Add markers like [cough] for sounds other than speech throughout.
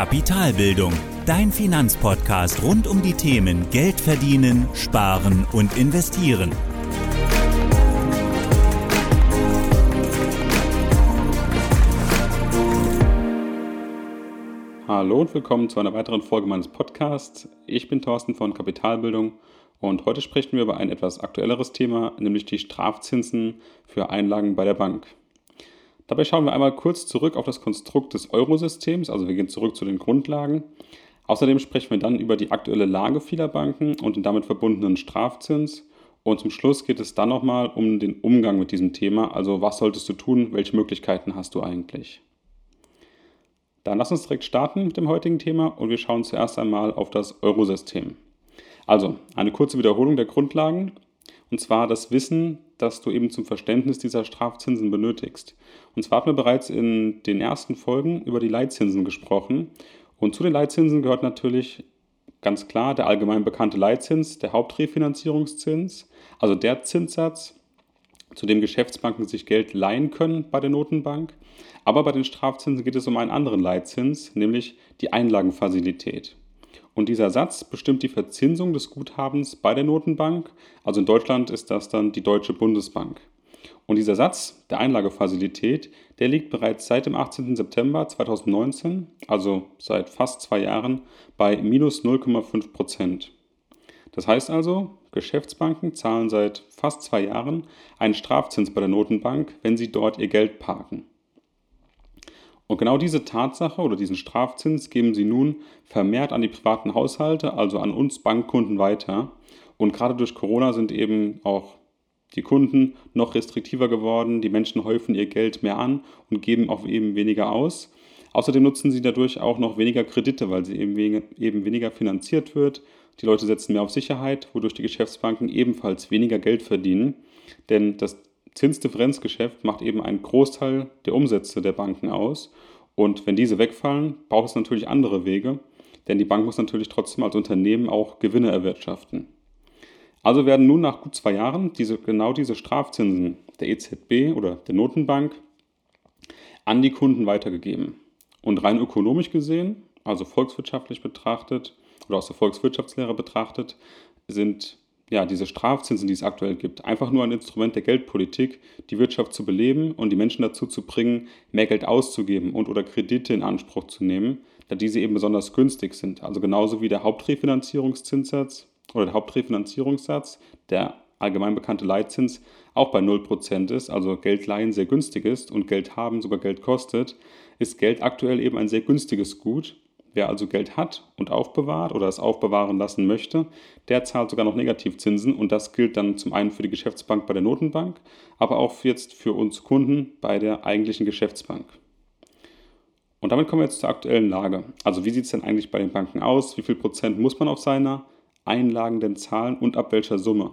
Kapitalbildung, dein Finanzpodcast rund um die Themen Geld verdienen, sparen und investieren. Hallo und willkommen zu einer weiteren Folge meines Podcasts. Ich bin Thorsten von Kapitalbildung und heute sprechen wir über ein etwas aktuelleres Thema, nämlich die Strafzinsen für Einlagen bei der Bank. Dabei schauen wir einmal kurz zurück auf das Konstrukt des Eurosystems, also wir gehen zurück zu den Grundlagen. Außerdem sprechen wir dann über die aktuelle Lage vieler Banken und den damit verbundenen Strafzins. Und zum Schluss geht es dann nochmal um den Umgang mit diesem Thema, also was solltest du tun, welche Möglichkeiten hast du eigentlich. Dann lass uns direkt starten mit dem heutigen Thema und wir schauen zuerst einmal auf das Eurosystem. Also eine kurze Wiederholung der Grundlagen und zwar das Wissen, das du eben zum Verständnis dieser Strafzinsen benötigst. Und zwar hatten wir bereits in den ersten Folgen über die Leitzinsen gesprochen und zu den Leitzinsen gehört natürlich ganz klar der allgemein bekannte Leitzins, der Hauptrefinanzierungszins, also der Zinssatz, zu dem Geschäftsbanken sich Geld leihen können bei der Notenbank. Aber bei den Strafzinsen geht es um einen anderen Leitzins, nämlich die Einlagenfazilität. Und dieser Satz bestimmt die Verzinsung des Guthabens bei der Notenbank. Also in Deutschland ist das dann die Deutsche Bundesbank. Und dieser Satz der Einlagefazilität, der liegt bereits seit dem 18. September 2019, also seit fast zwei Jahren, bei minus 0,5 Prozent. Das heißt also, Geschäftsbanken zahlen seit fast zwei Jahren einen Strafzins bei der Notenbank, wenn sie dort ihr Geld parken. Und genau diese Tatsache oder diesen Strafzins geben sie nun vermehrt an die privaten Haushalte, also an uns Bankkunden weiter. Und gerade durch Corona sind eben auch die Kunden noch restriktiver geworden, die Menschen häufen ihr Geld mehr an und geben auch eben weniger aus. Außerdem nutzen sie dadurch auch noch weniger Kredite, weil sie eben, eben weniger finanziert wird. Die Leute setzen mehr auf Sicherheit, wodurch die Geschäftsbanken ebenfalls weniger Geld verdienen. Denn das Zinsdifferenzgeschäft macht eben einen Großteil der Umsätze der Banken aus. Und wenn diese wegfallen, braucht es natürlich andere Wege, denn die Bank muss natürlich trotzdem als Unternehmen auch Gewinne erwirtschaften. Also werden nun nach gut zwei Jahren diese, genau diese Strafzinsen der EZB oder der Notenbank an die Kunden weitergegeben. Und rein ökonomisch gesehen, also volkswirtschaftlich betrachtet oder aus der Volkswirtschaftslehre betrachtet, sind ja, diese Strafzinsen, die es aktuell gibt, einfach nur ein Instrument der Geldpolitik, die Wirtschaft zu beleben und die Menschen dazu zu bringen, mehr Geld auszugeben und oder Kredite in Anspruch zu nehmen, da diese eben besonders günstig sind. Also genauso wie der Hauptrefinanzierungszinssatz oder der Hauptrefinanzierungssatz, der allgemein bekannte Leitzins, auch bei 0% ist, also Geldleihen sehr günstig ist und Geld haben sogar Geld kostet, ist Geld aktuell eben ein sehr günstiges Gut Wer also Geld hat und aufbewahrt oder es aufbewahren lassen möchte, der zahlt sogar noch Negativzinsen und das gilt dann zum einen für die Geschäftsbank bei der Notenbank, aber auch jetzt für uns Kunden bei der eigentlichen Geschäftsbank. Und damit kommen wir jetzt zur aktuellen Lage. Also wie sieht es denn eigentlich bei den Banken aus? Wie viel Prozent muss man auf seiner Einlagen denn zahlen und ab welcher Summe?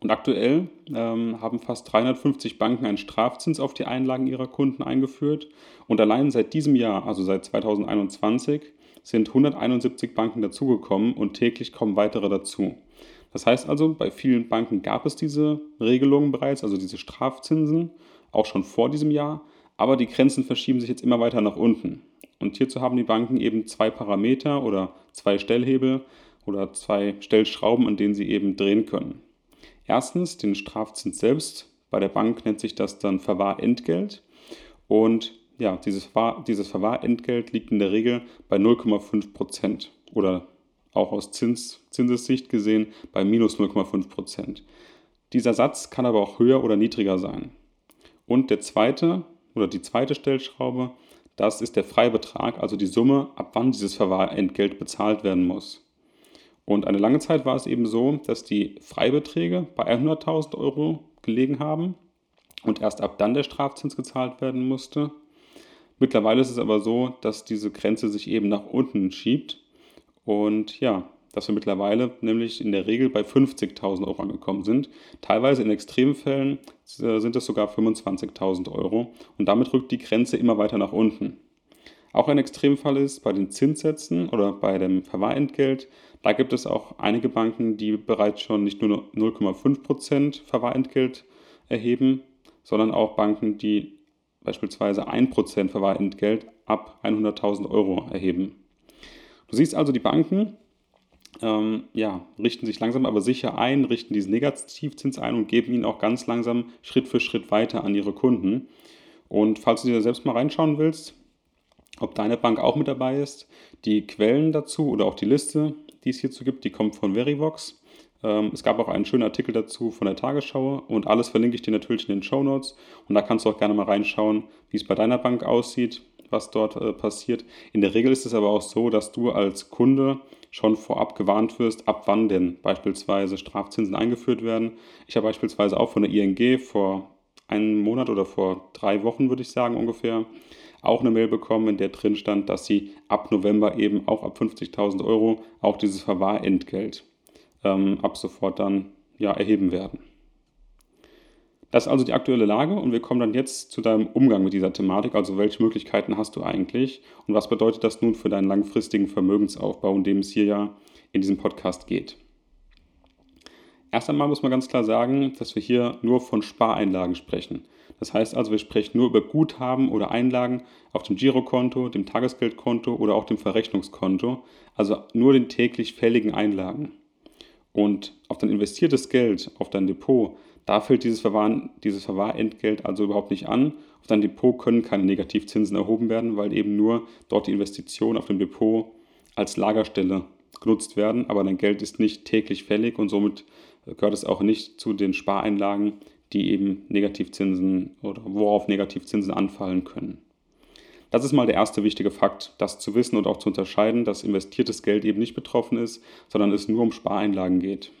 Und aktuell ähm, haben fast 350 Banken einen Strafzins auf die Einlagen ihrer Kunden eingeführt. Und allein seit diesem Jahr, also seit 2021, sind 171 Banken dazugekommen und täglich kommen weitere dazu. Das heißt also, bei vielen Banken gab es diese Regelungen bereits, also diese Strafzinsen, auch schon vor diesem Jahr, aber die Grenzen verschieben sich jetzt immer weiter nach unten. Und hierzu haben die Banken eben zwei Parameter oder zwei Stellhebel oder zwei Stellschrauben, an denen sie eben drehen können. Erstens den Strafzins selbst. Bei der Bank nennt sich das dann Verwahrentgelt. Und ja, dieses, Verwahr, dieses Verwahrentgelt liegt in der Regel bei 0,5 Prozent oder auch aus Zins, Zinsessicht gesehen bei minus 0,5 Prozent. Dieser Satz kann aber auch höher oder niedriger sein. Und der zweite oder die zweite Stellschraube, das ist der Freibetrag, also die Summe, ab wann dieses Verwahrentgelt bezahlt werden muss. Und eine lange Zeit war es eben so, dass die Freibeträge bei 100.000 Euro gelegen haben und erst ab dann der Strafzins gezahlt werden musste. Mittlerweile ist es aber so, dass diese Grenze sich eben nach unten schiebt und ja, dass wir mittlerweile nämlich in der Regel bei 50.000 Euro angekommen sind. Teilweise in Extremfällen äh, sind es sogar 25.000 Euro und damit rückt die Grenze immer weiter nach unten. Auch ein Extremfall ist bei den Zinssätzen oder bei dem Verwahrentgelt. Da gibt es auch einige Banken, die bereits schon nicht nur 0,5% Verwahrentgelt erheben, sondern auch Banken, die beispielsweise 1% Verwahrentgelt ab 100.000 Euro erheben. Du siehst also, die Banken ähm, ja, richten sich langsam aber sicher ein, richten diesen Negativzins ein und geben ihn auch ganz langsam Schritt für Schritt weiter an ihre Kunden. Und falls du dir selbst mal reinschauen willst, ob deine Bank auch mit dabei ist, die Quellen dazu oder auch die Liste, die es hierzu gibt, die kommt von Verivox. Ähm, es gab auch einen schönen Artikel dazu von der Tagesschau und alles verlinke ich dir natürlich in den Show Notes. Und da kannst du auch gerne mal reinschauen, wie es bei deiner Bank aussieht, was dort äh, passiert. In der Regel ist es aber auch so, dass du als Kunde schon vorab gewarnt wirst, ab wann denn beispielsweise Strafzinsen eingeführt werden. Ich habe beispielsweise auch von der ING vor einem Monat oder vor drei Wochen, würde ich sagen ungefähr, auch eine Mail bekommen, in der drin stand, dass sie ab November eben auch ab 50.000 Euro auch dieses Verwahrentgelt ähm, ab sofort dann ja, erheben werden. Das ist also die aktuelle Lage und wir kommen dann jetzt zu deinem Umgang mit dieser Thematik. Also welche Möglichkeiten hast du eigentlich und was bedeutet das nun für deinen langfristigen Vermögensaufbau, um dem es hier ja in diesem Podcast geht? Erst einmal muss man ganz klar sagen, dass wir hier nur von Spareinlagen sprechen. Das heißt also, wir sprechen nur über Guthaben oder Einlagen auf dem Girokonto, dem Tagesgeldkonto oder auch dem Verrechnungskonto, also nur den täglich fälligen Einlagen. Und auf dein investiertes Geld, auf dein Depot, da fällt dieses, Verwahren, dieses Verwahrentgelt also überhaupt nicht an. Auf dein Depot können keine Negativzinsen erhoben werden, weil eben nur dort die Investitionen auf dem Depot als Lagerstelle genutzt werden, aber dein Geld ist nicht täglich fällig und somit gehört es auch nicht zu den Spareinlagen, die eben Negativzinsen oder worauf Negativzinsen anfallen können. Das ist mal der erste wichtige Fakt, das zu wissen und auch zu unterscheiden, dass investiertes Geld eben nicht betroffen ist, sondern es nur um Spareinlagen geht.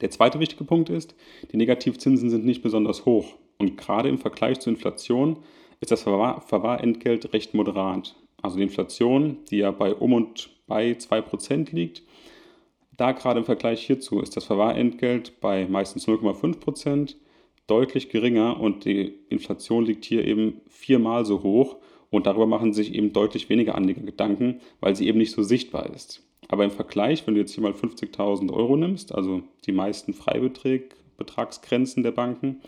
Der zweite wichtige Punkt ist, die Negativzinsen sind nicht besonders hoch und gerade im Vergleich zur Inflation ist das Verwahr Verwahrentgelt recht moderat. Also die Inflation, die ja bei um und bei 2% liegt, da gerade im Vergleich hierzu ist das Verwahrentgelt bei meistens 0,5% deutlich geringer und die Inflation liegt hier eben viermal so hoch und darüber machen sich eben deutlich weniger Anleger Gedanken, weil sie eben nicht so sichtbar ist. Aber im Vergleich, wenn du jetzt hier mal 50.000 Euro nimmst, also die meisten Freibetragsgrenzen der Banken,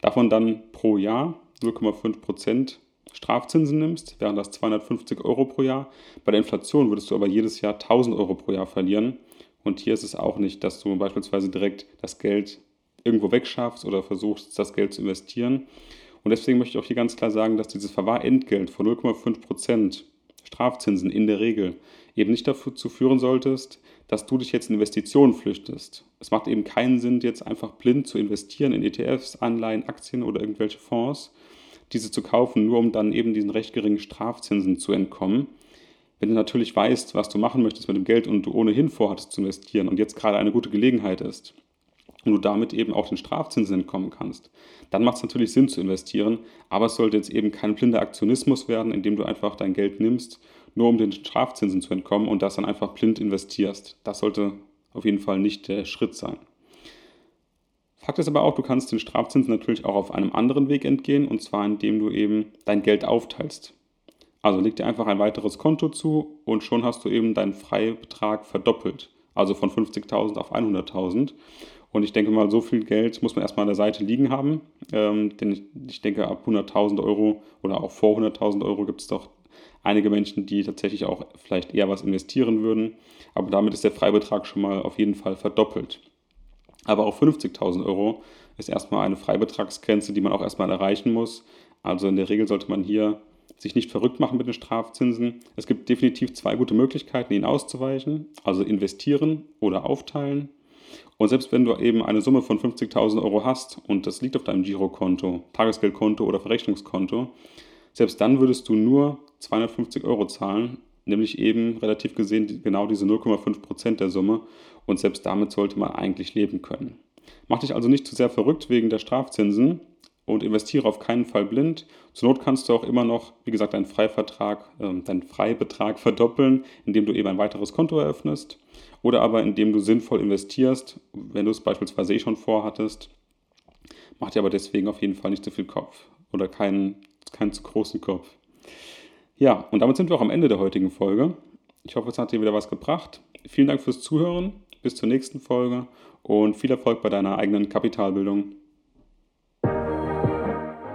davon dann pro Jahr 0,5% Strafzinsen nimmst, wären das 250 Euro pro Jahr. Bei der Inflation würdest du aber jedes Jahr 1000 Euro pro Jahr verlieren. Und hier ist es auch nicht, dass du beispielsweise direkt das Geld irgendwo wegschaffst oder versuchst, das Geld zu investieren. Und deswegen möchte ich auch hier ganz klar sagen, dass dieses Verwahrentgelt von 0,5% Strafzinsen in der Regel eben nicht dazu führen solltest, dass du dich jetzt in Investitionen flüchtest. Es macht eben keinen Sinn, jetzt einfach blind zu investieren in ETFs, Anleihen, Aktien oder irgendwelche Fonds, diese zu kaufen, nur um dann eben diesen recht geringen Strafzinsen zu entkommen. Wenn du natürlich weißt, was du machen möchtest mit dem Geld und du ohnehin vorhattest zu investieren und jetzt gerade eine gute Gelegenheit ist und du damit eben auch den Strafzinsen entkommen kannst, dann macht es natürlich Sinn zu investieren, aber es sollte jetzt eben kein blinder Aktionismus werden, indem du einfach dein Geld nimmst nur um den Strafzinsen zu entkommen und das dann einfach blind investierst. Das sollte auf jeden Fall nicht der Schritt sein. Fakt ist aber auch, du kannst den Strafzinsen natürlich auch auf einem anderen Weg entgehen, und zwar indem du eben dein Geld aufteilst. Also leg dir einfach ein weiteres Konto zu und schon hast du eben deinen Freibetrag verdoppelt. Also von 50.000 auf 100.000. Und ich denke mal, so viel Geld muss man erstmal an der Seite liegen haben. Ähm, denn ich, ich denke, ab 100.000 Euro oder auch vor 100.000 Euro gibt es doch einige Menschen, die tatsächlich auch vielleicht eher was investieren würden. Aber damit ist der Freibetrag schon mal auf jeden Fall verdoppelt. Aber auch 50.000 Euro ist erstmal eine Freibetragsgrenze, die man auch erstmal erreichen muss. Also in der Regel sollte man hier sich nicht verrückt machen mit den Strafzinsen. Es gibt definitiv zwei gute Möglichkeiten, ihnen auszuweichen. Also investieren oder aufteilen. Und selbst wenn du eben eine Summe von 50.000 Euro hast und das liegt auf deinem Girokonto, Tagesgeldkonto oder Verrechnungskonto, selbst dann würdest du nur 250 Euro zahlen, nämlich eben relativ gesehen genau diese 0,5 Prozent der Summe und selbst damit sollte man eigentlich leben können. Mach dich also nicht zu sehr verrückt wegen der Strafzinsen und investiere auf keinen Fall blind. Zur Not kannst du auch immer noch, wie gesagt, deinen Freivertrag, äh, deinen Freibetrag [laughs] verdoppeln, indem du eben ein weiteres Konto eröffnest oder aber indem du sinnvoll investierst, wenn du es beispielsweise eh schon vorhattest. Mach dir aber deswegen auf jeden Fall nicht zu viel Kopf oder keinen, keinen zu großen Kopf. Ja, und damit sind wir auch am Ende der heutigen Folge. Ich hoffe, es hat dir wieder was gebracht. Vielen Dank fürs Zuhören. Bis zur nächsten Folge und viel Erfolg bei deiner eigenen Kapitalbildung.